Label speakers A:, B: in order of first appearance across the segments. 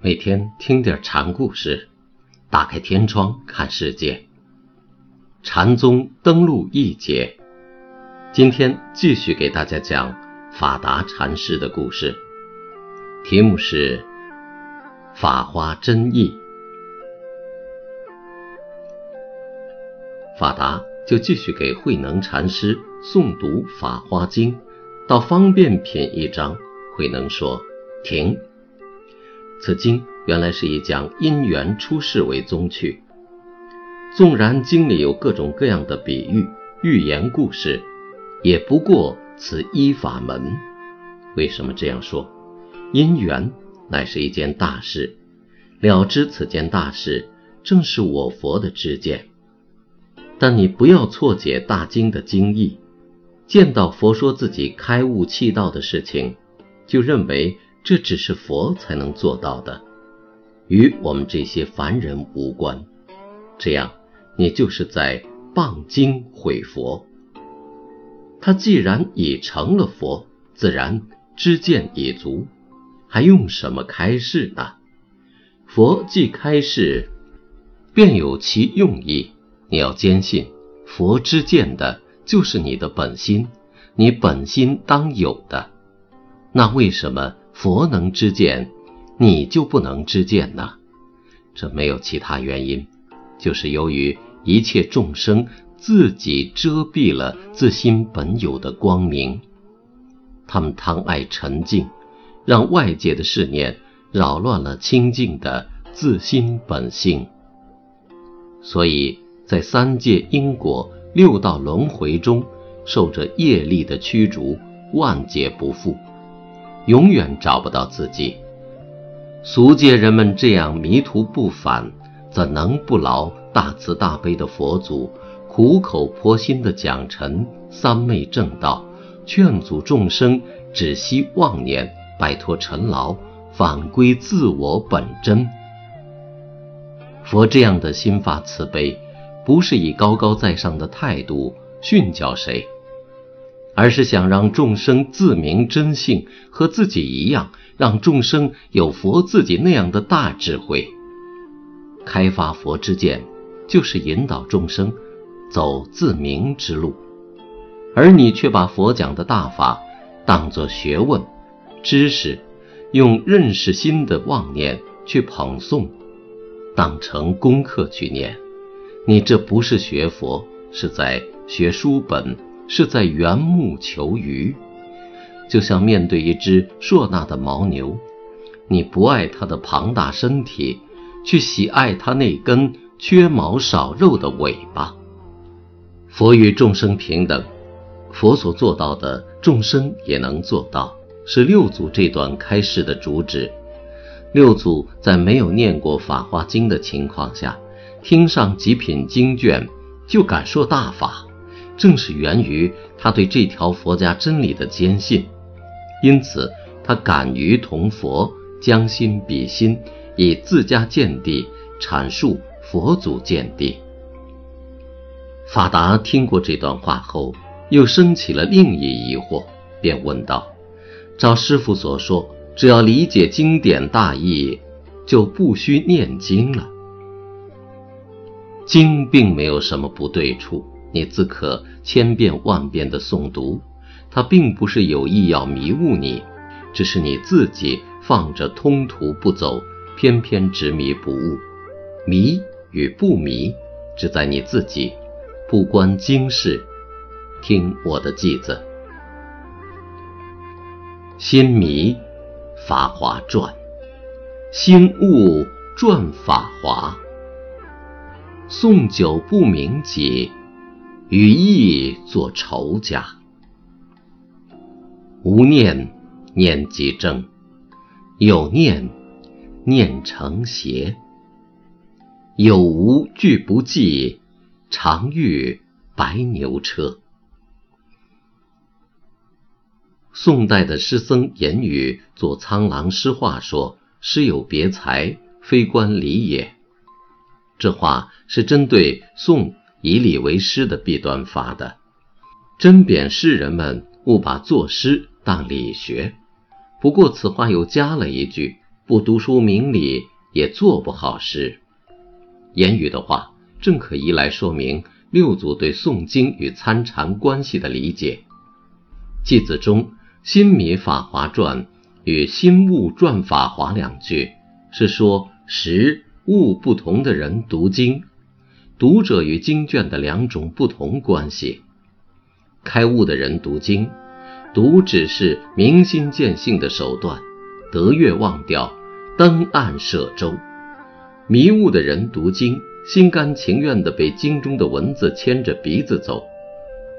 A: 每天听点禅故事，打开天窗看世界。禅宗登陆一节，今天继续给大家讲法达禅师的故事，题目是《法华真义》。法达就继续给慧能禅师诵读《法华经》，到方便品一章，慧能说：“停。”此经原来是以讲因缘出世为宗趣，纵然经里有各种各样的比喻、寓言故事，也不过此一法门。为什么这样说？因缘乃是一件大事，了知此件大事，正是我佛的知见。但你不要错解大经的经义，见到佛说自己开悟气道的事情，就认为。这只是佛才能做到的，与我们这些凡人无关。这样，你就是在谤经毁佛。他既然已成了佛，自然知见已足，还用什么开示呢？佛既开示，便有其用意。你要坚信，佛知见的就是你的本心，你本心当有的。那为什么？佛能知见，你就不能知见呢？这没有其他原因，就是由于一切众生自己遮蔽了自心本有的光明，他们贪爱沉静，让外界的世念扰乱了清净的自心本性，所以在三界因果、六道轮回中，受着业力的驱逐，万劫不复。永远找不到自己。俗界人们这样迷途不返，怎能不劳大慈大悲的佛祖苦口婆心的讲陈三昧正道，劝阻众生只惜妄念，摆脱尘劳，返归自我本真？佛这样的心发慈悲，不是以高高在上的态度训教谁。而是想让众生自明真性，和自己一样，让众生有佛自己那样的大智慧，开发佛之见，就是引导众生走自明之路。而你却把佛讲的大法当作学问、知识，用认识心的妄念去捧诵，当成功课去念，你这不是学佛，是在学书本。是在缘木求鱼，就像面对一只硕大的牦牛，你不爱它的庞大身体，去喜爱它那根缺毛少肉的尾巴。佛与众生平等，佛所做到的，众生也能做到，是六祖这段开示的主旨。六祖在没有念过《法华经》的情况下，听上几品经卷，就敢说大法。正是源于他对这条佛家真理的坚信，因此他敢于同佛将心比心，以自家见地阐述佛祖见地。法达听过这段话后，又升起了另一疑惑，便问道：“照师傅所说，只要理解经典大意，就不需念经了。经并没有什么不对处。”你自可千遍万遍的诵读，他并不是有意要迷误你，只是你自己放着通途不走，偏偏执迷不悟。迷与不迷，只在你自己，不关经事。听我的偈子：心迷，法华传；心悟，转法华。诵久不明解。与意作仇家，无念念即正，有念，念成邪；有无俱不计，常遇白牛车。宋代的诗僧严语作《苍狼诗话》说：“诗有别才，非关礼也。”这话是针对宋以礼为师的弊端发的，针贬诗人们误把作诗当理学。不过此话又加了一句：“不读书明理，也做不好诗。”言语的话正可以来说明六祖对诵经与参禅关系的理解。偈子中。新米法华传与新物传法华两句，是说实物不同的人读经，读者与经卷的两种不同关系。开悟的人读经，读只是明心见性的手段，得月忘掉，登岸舍舟；迷悟的人读经，心甘情愿地被经中的文字牵着鼻子走。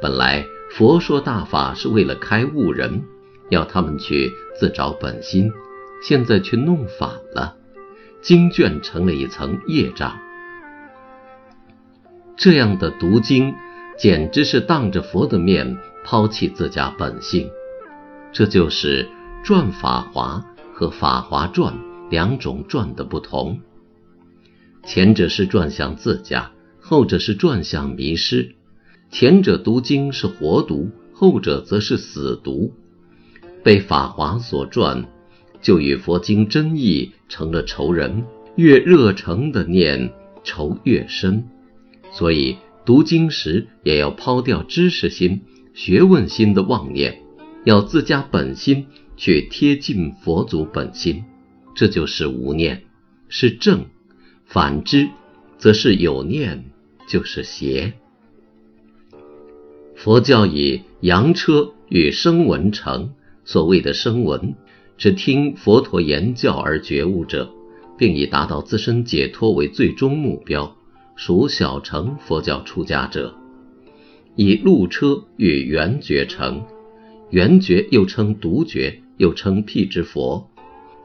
A: 本来。佛说大法是为了开悟人，要他们去自找本心，现在却弄反了，经卷成了一层业障。这样的读经，简直是当着佛的面抛弃自家本性。这就是《转法华》和《法华传》两种转的不同，前者是转向自家，后者是转向迷失。前者读经是活读，后者则是死读。被法华所转，就与佛经真意成了仇人。越热诚的念，仇越深。所以读经时也要抛掉知识心、学问心的妄念，要自家本心去贴近佛祖本心，这就是无念，是正；反之，则是有念，就是邪。佛教以扬车与声闻成，所谓的声闻，只听佛陀言教而觉悟者，并以达到自身解脱为最终目标，属小乘佛教出家者；以路车与圆觉成，圆觉又称独觉，又称辟支佛，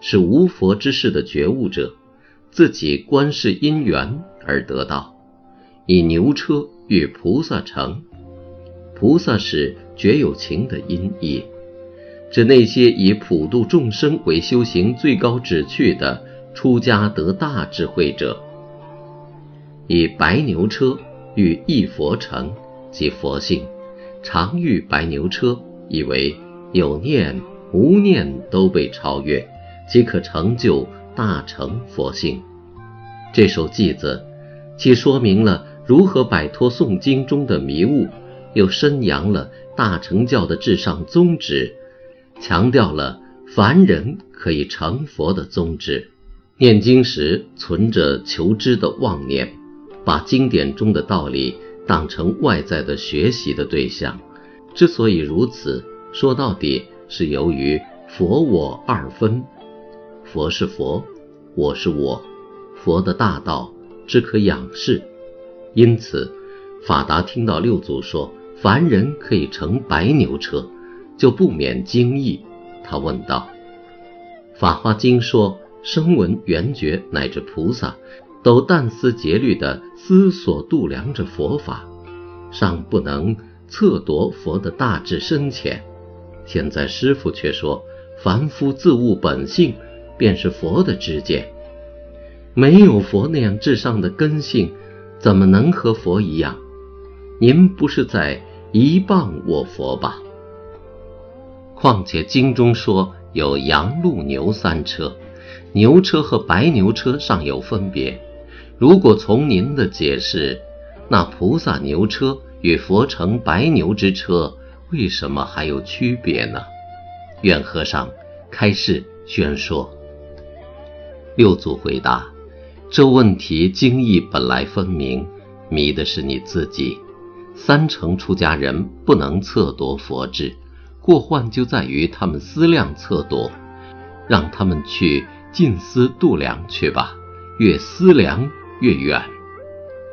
A: 是无佛之事的觉悟者，自己观世因缘而得道；以牛车与菩萨成。菩萨是绝有情的音译，指那些以普度众生为修行最高旨趣的出家得大智慧者。以白牛车与一佛成，即佛性，常遇白牛车，以为有念无念都被超越，即可成就大成佛性。这首偈子，既说明了如何摆脱诵经中的迷雾。又宣扬了大乘教的至上宗旨，强调了凡人可以成佛的宗旨。念经时存着求知的妄念，把经典中的道理当成外在的学习的对象。之所以如此，说到底是由于佛我二分，佛是佛，我是我，佛的大道只可仰视。因此，法达听到六祖说。凡人可以乘白牛车，就不免惊异。他问道：“《法华经》说，声闻缘觉乃至菩萨，都但思竭虑地思索度量着佛法，尚不能测夺佛的大智深浅。现在师傅却说，凡夫自悟本性，便是佛的知见。没有佛那样至上的根性，怎么能和佛一样？您不是在？”一谤我佛吧。况且经中说有羊鹿牛三车，牛车和白牛车尚有分别。如果从您的解释，那菩萨牛车与佛乘白牛之车为什么还有区别呢？愿和尚开示宣说。六祖回答：这问题经义本来分明，迷的是你自己。三成出家人不能测夺佛智，过患就在于他们思量测夺，让他们去静思度量去吧，越思量越远。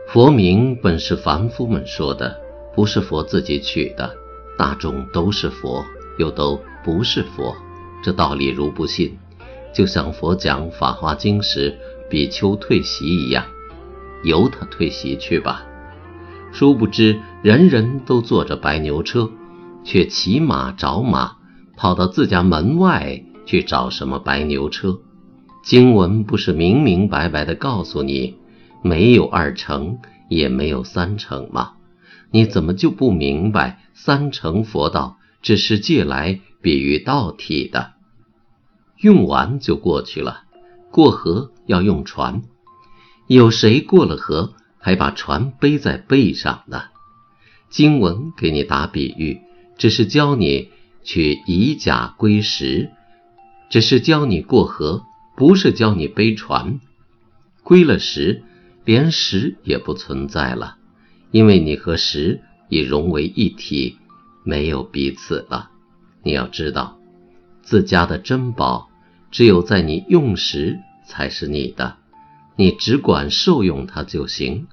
A: 佛名本是凡夫们说的，不是佛自己取的。大众都是佛，又都不是佛，这道理如不信，就像佛讲《法华经》时比丘退席一样，由他退席去吧。殊不知，人人都坐着白牛车，却骑马找马，跑到自家门外去找什么白牛车？经文不是明明白白的告诉你，没有二乘，也没有三乘吗？你怎么就不明白三乘佛道只是借来比喻道体的？用完就过去了。过河要用船，有谁过了河还把船背在背上呢？经文给你打比喻，只是教你去以假归实，只是教你过河，不是教你背船。归了石，连石也不存在了，因为你和石已融为一体，没有彼此了。你要知道，自家的珍宝。只有在你用时才是你的，你只管受用它就行，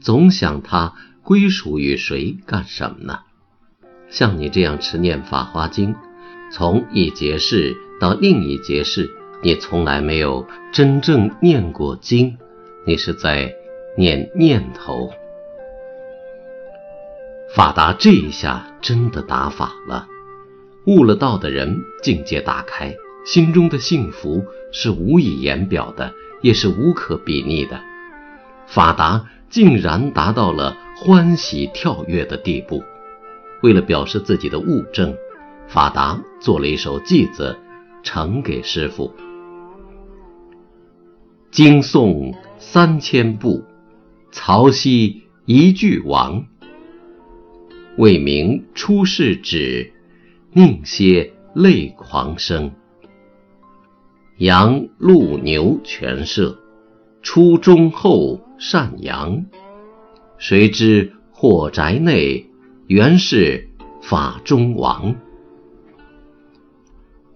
A: 总想它归属于谁干什么呢？像你这样持念《法华经》，从一节事到另一节事，你从来没有真正念过经，你是在念念头。法达这一下真的打法了，悟了道的人境界大开。心中的幸福是无以言表的，也是无可比拟的。法达竟然达到了欢喜跳跃的地步。为了表示自己的悟证，法达做了一首偈子，呈给师傅：经诵三千步，曹溪一句王。为名出世旨，宁歇泪狂生。羊鹿牛全摄，出中后善扬。谁知火宅内，原是法中王。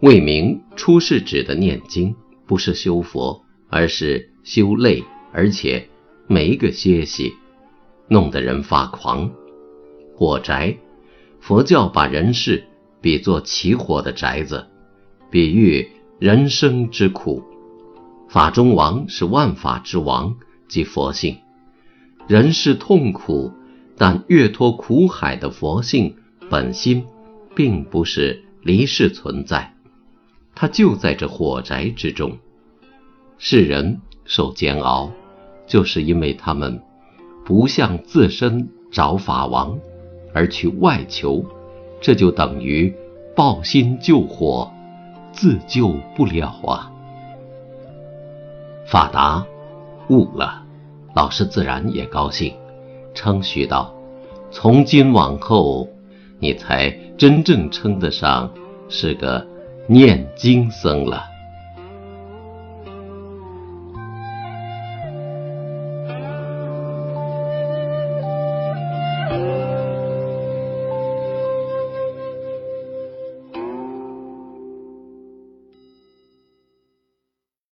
A: 为名出世指的念经，不是修佛，而是修泪，而且没个歇息，弄得人发狂。火宅，佛教把人世比作起火的宅子，比喻。人生之苦，法中王是万法之王，即佛性。人世痛苦，但越脱苦海的佛性本心，并不是离世存在，它就在这火宅之中。世人受煎熬，就是因为他们不向自身找法王，而去外求，这就等于抱心救火。自救不了啊！法达悟了，老师自然也高兴，称许道：“从今往后，你才真正称得上是个念经僧了。”